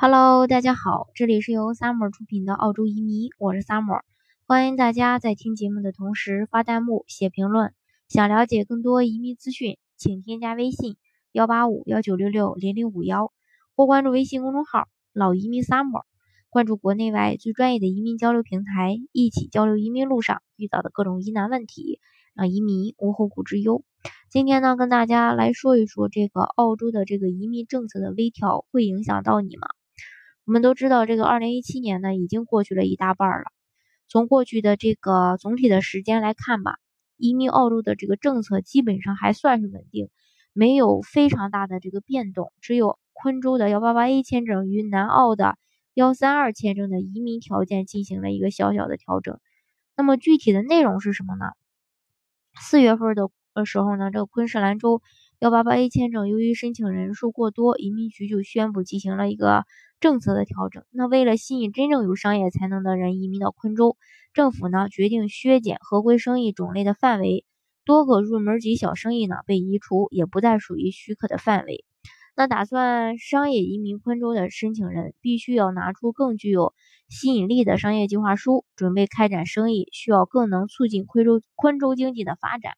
Hello，大家好，这里是由 Summer 出品的澳洲移民，我是 Summer，欢迎大家在听节目的同时发弹幕、写评论。想了解更多移民资讯，请添加微信幺八五幺九六六零零五幺，或关注微信公众号老移民 Summer，关注国内外最专业的移民交流平台，一起交流移民路上遇到的各种疑难问题，让移民无后顾之忧。今天呢，跟大家来说一说这个澳洲的这个移民政策的微调会影响到你吗？我们都知道，这个二零一七年呢已经过去了一大半了。从过去的这个总体的时间来看吧，移民澳洲的这个政策基本上还算是稳定，没有非常大的这个变动。只有昆州的幺八八 A 签证与南澳的幺三二签证的移民条件进行了一个小小的调整。那么具体的内容是什么呢？四月份的呃时候呢，这个昆士兰州。幺八八 A 签证由于申请人数过多，移民局就宣布进行了一个政策的调整。那为了吸引真正有商业才能的人移民到昆州，政府呢决定削减合规生意种类的范围，多个入门级小生意呢被移除，也不再属于许可的范围。那打算商业移民昆州的申请人必须要拿出更具有吸引力的商业计划书，准备开展生意，需要更能促进昆州昆州经济的发展。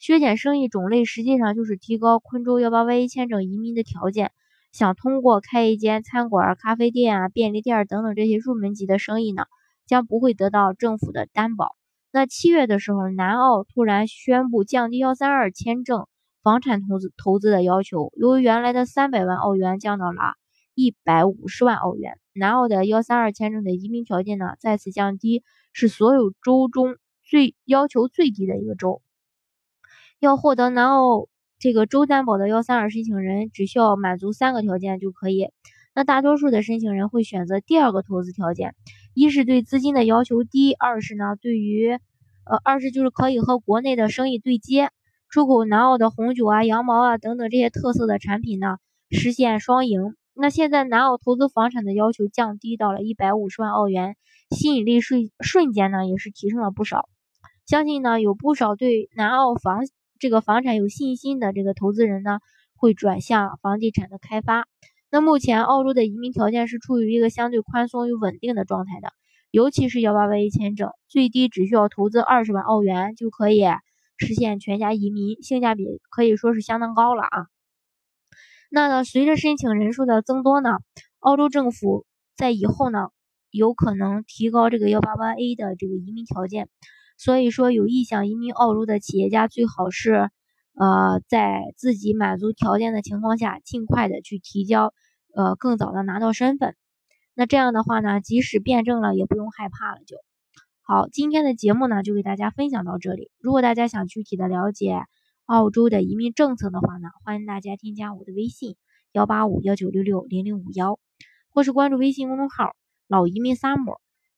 削减生意种类，实际上就是提高昆州幺八八一签证移民的条件。想通过开一间餐馆、咖啡店啊、便利店等等这些入门级的生意呢，将不会得到政府的担保。那七月的时候，南澳突然宣布降低幺三二签证房产投资投资的要求，由原来的三百万澳元降到了一百五十万澳元。南澳的幺三二签证的移民条件呢，再次降低，是所有州中最要求最低的一个州。要获得南澳这个州担保的幺三二申请人，只需要满足三个条件就可以。那大多数的申请人会选择第二个投资条件，一是对资金的要求低，二是呢对于，呃，二是就是可以和国内的生意对接，出口南澳的红酒啊、羊毛啊等等这些特色的产品呢，实现双赢。那现在南澳投资房产的要求降低到了一百五十万澳元，吸引力瞬瞬间呢也是提升了不少。相信呢有不少对南澳房。这个房产有信心的这个投资人呢，会转向房地产的开发。那目前澳洲的移民条件是处于一个相对宽松与稳定的状态的，尤其是幺八八 A 签证，最低只需要投资二十万澳元就可以实现全家移民，性价比可以说是相当高了啊。那呢，随着申请人数的增多呢，澳洲政府在以后呢，有可能提高这个幺八八 A 的这个移民条件。所以说，有意向移民澳洲的企业家最好是，呃，在自己满足条件的情况下，尽快的去提交，呃，更早的拿到身份。那这样的话呢，即使变证了，也不用害怕了。就好，今天的节目呢，就给大家分享到这里。如果大家想具体的了解澳洲的移民政策的话呢，欢迎大家添加我的微信幺八五幺九六六零零五幺，或是关注微信公众号老移民 summer。